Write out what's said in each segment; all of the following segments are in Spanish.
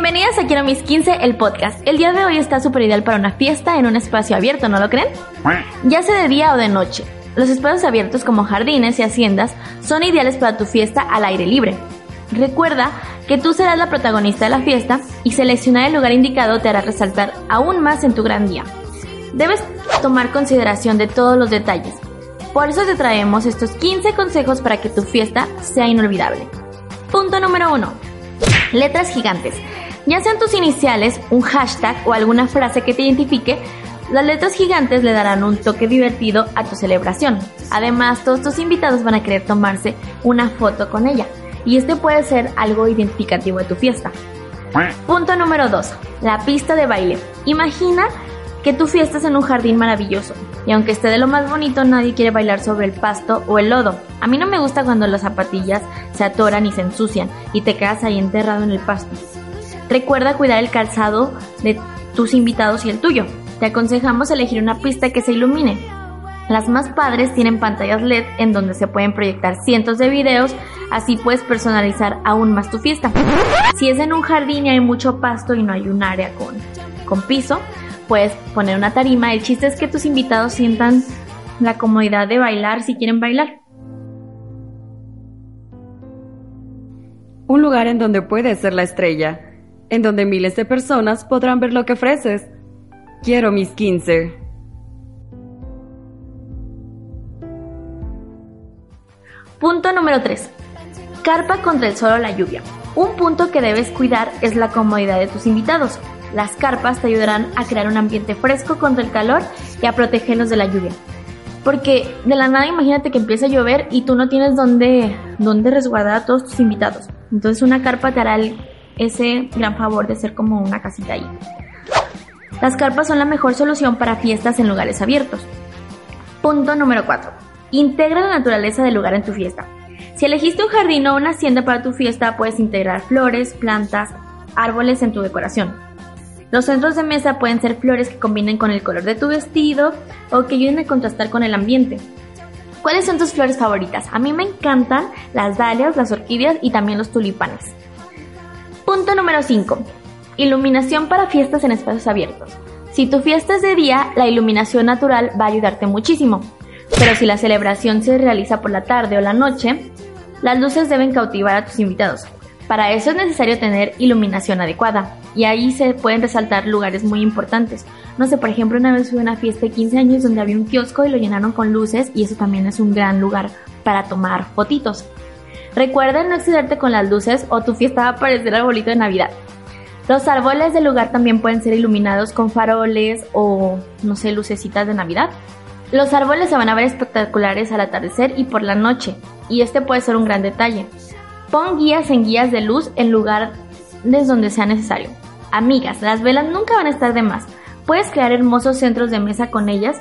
Bienvenidas a Quiero Mis 15, el podcast. El día de hoy está súper ideal para una fiesta en un espacio abierto, ¿no lo creen? Ya sea de día o de noche. Los espacios abiertos como jardines y haciendas son ideales para tu fiesta al aire libre. Recuerda que tú serás la protagonista de la fiesta y seleccionar el lugar indicado te hará resaltar aún más en tu gran día. Debes tomar consideración de todos los detalles. Por eso te traemos estos 15 consejos para que tu fiesta sea inolvidable. Punto número 1. Letras gigantes. Ya sean tus iniciales, un hashtag o alguna frase que te identifique, las letras gigantes le darán un toque divertido a tu celebración. Además, todos tus invitados van a querer tomarse una foto con ella. Y este puede ser algo identificativo de tu fiesta. Punto número 2. La pista de baile. Imagina que tu fiesta es en un jardín maravilloso. Y aunque esté de lo más bonito, nadie quiere bailar sobre el pasto o el lodo. A mí no me gusta cuando las zapatillas se atoran y se ensucian y te quedas ahí enterrado en el pasto. Recuerda cuidar el calzado de tus invitados y el tuyo. Te aconsejamos elegir una pista que se ilumine. Las más padres tienen pantallas LED en donde se pueden proyectar cientos de videos, así puedes personalizar aún más tu fiesta. Si es en un jardín y hay mucho pasto y no hay un área con, con piso, puedes poner una tarima. El chiste es que tus invitados sientan la comodidad de bailar si quieren bailar. Un lugar en donde puedes ser la estrella, en donde miles de personas podrán ver lo que ofreces. Quiero mis 15. Punto número 3. Carpa contra el sol o la lluvia. Un punto que debes cuidar es la comodidad de tus invitados. Las carpas te ayudarán a crear un ambiente fresco contra el calor y a protegerlos de la lluvia. Porque de la nada imagínate que empieza a llover y tú no tienes dónde, dónde resguardar a todos tus invitados. Entonces una carpa te hará el- ese gran favor de ser como una casita ahí. Las carpas son la mejor solución para fiestas en lugares abiertos. Punto número 4. Integra la naturaleza del lugar en tu fiesta. Si elegiste un jardín o una hacienda para tu fiesta, puedes integrar flores, plantas, árboles en tu decoración. Los centros de mesa pueden ser flores que combinen con el color de tu vestido o que ayuden a contrastar con el ambiente. ¿Cuáles son tus flores favoritas? A mí me encantan las dalias, las orquídeas y también los tulipanes. Punto número 5. Iluminación para fiestas en espacios abiertos. Si tu fiesta es de día, la iluminación natural va a ayudarte muchísimo. Pero si la celebración se realiza por la tarde o la noche, las luces deben cautivar a tus invitados. Para eso es necesario tener iluminación adecuada. Y ahí se pueden resaltar lugares muy importantes. No sé, por ejemplo, una vez fui a una fiesta de 15 años donde había un kiosco y lo llenaron con luces y eso también es un gran lugar para tomar fotitos. Recuerda no excederte con las luces o tu fiesta va a parecer arbolito de Navidad. Los árboles del lugar también pueden ser iluminados con faroles o, no sé, lucecitas de Navidad. Los árboles se van a ver espectaculares al atardecer y por la noche, y este puede ser un gran detalle. Pon guías en guías de luz en lugares donde sea necesario. Amigas, las velas nunca van a estar de más. Puedes crear hermosos centros de mesa con ellas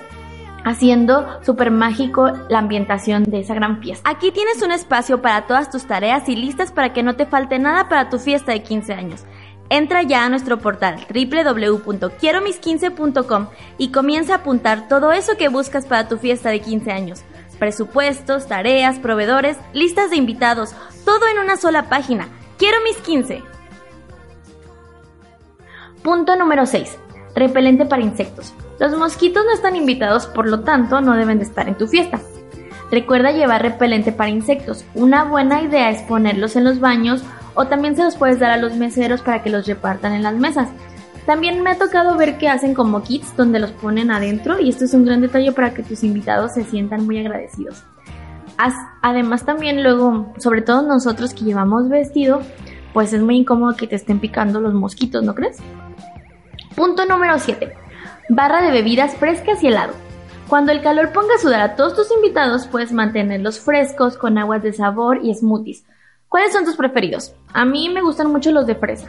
haciendo súper mágico la ambientación de esa gran fiesta. Aquí tienes un espacio para todas tus tareas y listas para que no te falte nada para tu fiesta de 15 años. Entra ya a nuestro portal www.quieromis15.com y comienza a apuntar todo eso que buscas para tu fiesta de 15 años. Presupuestos, tareas, proveedores, listas de invitados, todo en una sola página. Quiero mis 15. Punto número 6. Repelente para insectos. Los mosquitos no están invitados, por lo tanto no deben de estar en tu fiesta. Recuerda llevar repelente para insectos. Una buena idea es ponerlos en los baños o también se los puedes dar a los meseros para que los repartan en las mesas. También me ha tocado ver que hacen como kits donde los ponen adentro y esto es un gran detalle para que tus invitados se sientan muy agradecidos. Además también luego, sobre todo nosotros que llevamos vestido, pues es muy incómodo que te estén picando los mosquitos, ¿no crees? Punto número 7. Barra de bebidas frescas y helado. Cuando el calor ponga a sudar a todos tus invitados, puedes mantenerlos frescos con aguas de sabor y smoothies. ¿Cuáles son tus preferidos? A mí me gustan mucho los de fresa.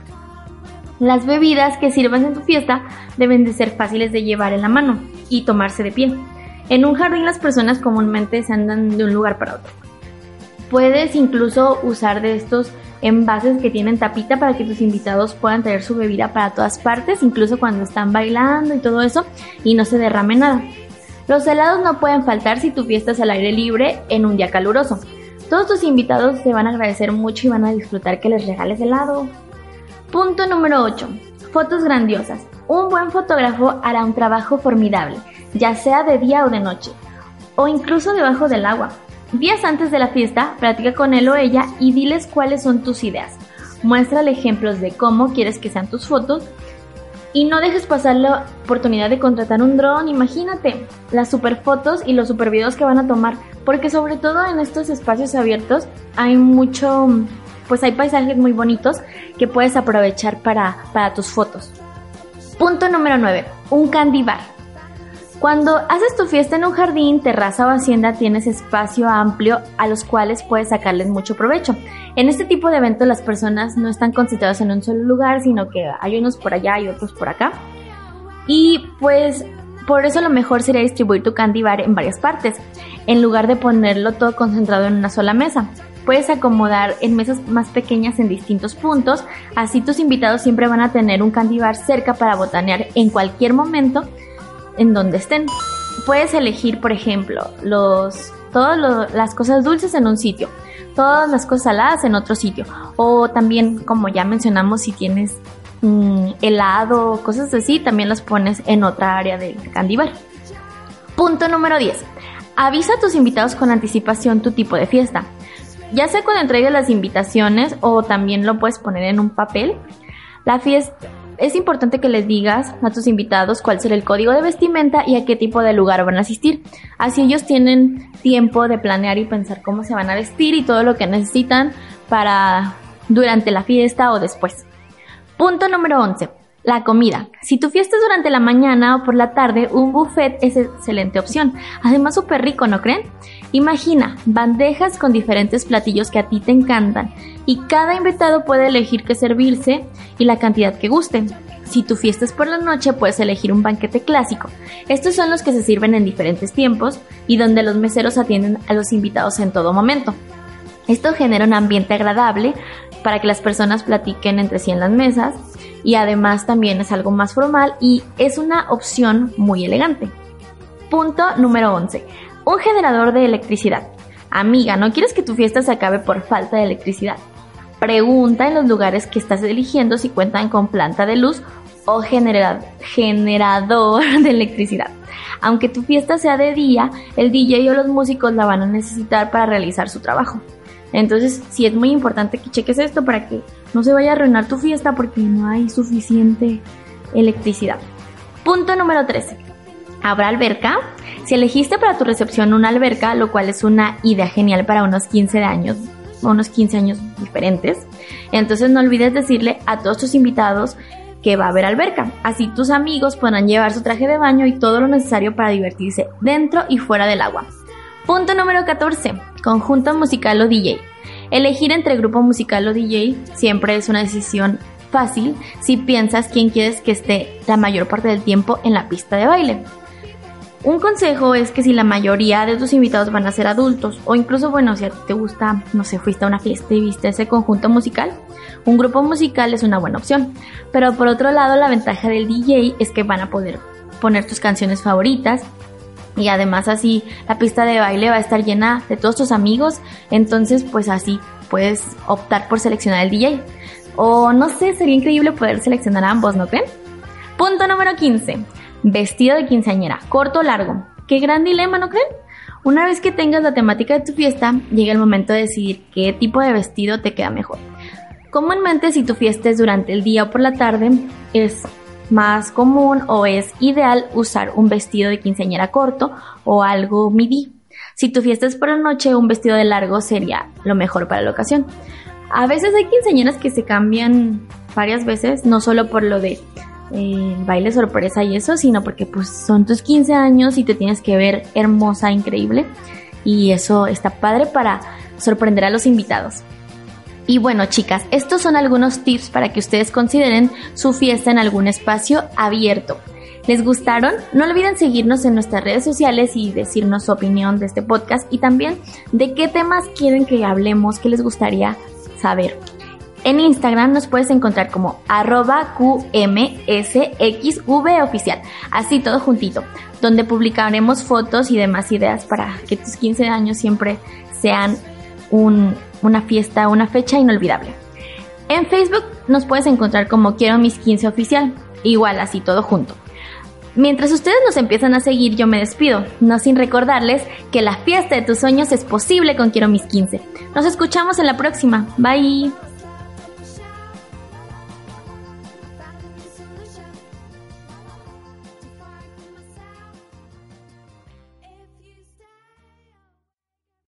Las bebidas que sirvas en tu fiesta deben de ser fáciles de llevar en la mano y tomarse de pie. En un jardín las personas comúnmente se andan de un lugar para otro. Puedes incluso usar de estos envases que tienen tapita para que tus invitados puedan traer su bebida para todas partes, incluso cuando están bailando y todo eso, y no se derrame nada. Los helados no pueden faltar si tu fiesta es al aire libre en un día caluroso. Todos tus invitados te van a agradecer mucho y van a disfrutar que les regales helado. Punto número 8. Fotos grandiosas. Un buen fotógrafo hará un trabajo formidable, ya sea de día o de noche, o incluso debajo del agua. Días antes de la fiesta, platica con él o ella y diles cuáles son tus ideas. Muéstrale ejemplos de cómo quieres que sean tus fotos y no dejes pasar la oportunidad de contratar un dron. Imagínate las super fotos y los super videos que van a tomar, porque sobre todo en estos espacios abiertos hay mucho, pues hay paisajes muy bonitos que puedes aprovechar para, para tus fotos. Punto número 9. Un candy bar. Cuando haces tu fiesta en un jardín, terraza o hacienda, tienes espacio amplio a los cuales puedes sacarles mucho provecho. En este tipo de eventos las personas no están concentradas en un solo lugar, sino que hay unos por allá y otros por acá. Y pues por eso lo mejor sería distribuir tu candy bar en varias partes, en lugar de ponerlo todo concentrado en una sola mesa. Puedes acomodar en mesas más pequeñas en distintos puntos, así tus invitados siempre van a tener un candy bar cerca para botanear en cualquier momento en donde estén. Puedes elegir, por ejemplo, los, todas las cosas dulces en un sitio, todas las cosas saladas en otro sitio. O también, como ya mencionamos, si tienes mm, helado, cosas así, también las pones en otra área del candy bar. Punto número 10. Avisa a tus invitados con anticipación tu tipo de fiesta. Ya sea cuando entregues las invitaciones o también lo puedes poner en un papel. La fiesta, es importante que les digas a tus invitados cuál será el código de vestimenta y a qué tipo de lugar van a asistir. Así ellos tienen tiempo de planear y pensar cómo se van a vestir y todo lo que necesitan para durante la fiesta o después. Punto número 11. La comida. Si tu fiesta es durante la mañana o por la tarde, un buffet es excelente opción. Además, súper rico, ¿no creen? Imagina bandejas con diferentes platillos que a ti te encantan y cada invitado puede elegir qué servirse y la cantidad que guste. Si tu fiesta es por la noche, puedes elegir un banquete clásico. Estos son los que se sirven en diferentes tiempos y donde los meseros atienden a los invitados en todo momento. Esto genera un ambiente agradable para que las personas platiquen entre sí en las mesas y además también es algo más formal y es una opción muy elegante. Punto número 11. Un generador de electricidad. Amiga, ¿no quieres que tu fiesta se acabe por falta de electricidad? Pregunta en los lugares que estás eligiendo si cuentan con planta de luz o generador de electricidad. Aunque tu fiesta sea de día, el DJ o los músicos la van a necesitar para realizar su trabajo. Entonces, sí es muy importante que cheques esto para que no se vaya a arruinar tu fiesta porque no hay suficiente electricidad. Punto número 13. ¿Habrá alberca? Si elegiste para tu recepción una alberca, lo cual es una idea genial para unos 15 años, unos 15 años diferentes, entonces no olvides decirle a todos tus invitados que va a haber alberca. Así tus amigos podrán llevar su traje de baño y todo lo necesario para divertirse dentro y fuera del agua. Punto número 14. Conjunto musical o DJ. Elegir entre grupo musical o DJ siempre es una decisión fácil si piensas quién quieres que esté la mayor parte del tiempo en la pista de baile. Un consejo es que si la mayoría de tus invitados van a ser adultos, o incluso, bueno, si a ti te gusta, no sé, fuiste a una fiesta y viste ese conjunto musical, un grupo musical es una buena opción. Pero por otro lado, la ventaja del DJ es que van a poder poner tus canciones favoritas y además así la pista de baile va a estar llena de todos tus amigos, entonces pues así puedes optar por seleccionar el DJ. O no sé, sería increíble poder seleccionar a ambos, ¿no creen? Punto número 15. Vestido de quinceañera, corto o largo. Qué gran dilema, ¿no creen? Una vez que tengas la temática de tu fiesta, llega el momento de decidir qué tipo de vestido te queda mejor. Comúnmente si tu fiesta es durante el día o por la tarde, es más común o es ideal usar un vestido de quinceañera corto o algo midi. Si tu fiesta es por la noche, un vestido de largo sería lo mejor para la ocasión. A veces hay quinceañeras que se cambian varias veces, no solo por lo de eh, el baile sorpresa y eso, sino porque pues son tus 15 años y te tienes que ver hermosa, increíble. Y eso está padre para sorprender a los invitados. Y bueno, chicas, estos son algunos tips para que ustedes consideren su fiesta en algún espacio abierto. ¿Les gustaron? No olviden seguirnos en nuestras redes sociales y decirnos su opinión de este podcast y también de qué temas quieren que hablemos, qué les gustaría saber. En Instagram nos puedes encontrar como arroba QMSXV oficial, así todo juntito, donde publicaremos fotos y demás ideas para que tus 15 años siempre sean un- una fiesta, una fecha inolvidable. En Facebook nos puedes encontrar como Quiero mis 15 oficial, igual así todo junto. Mientras ustedes nos empiezan a seguir, yo me despido, no sin recordarles que la fiesta de tus sueños es posible con Quiero mis 15. Nos escuchamos en la próxima. Bye.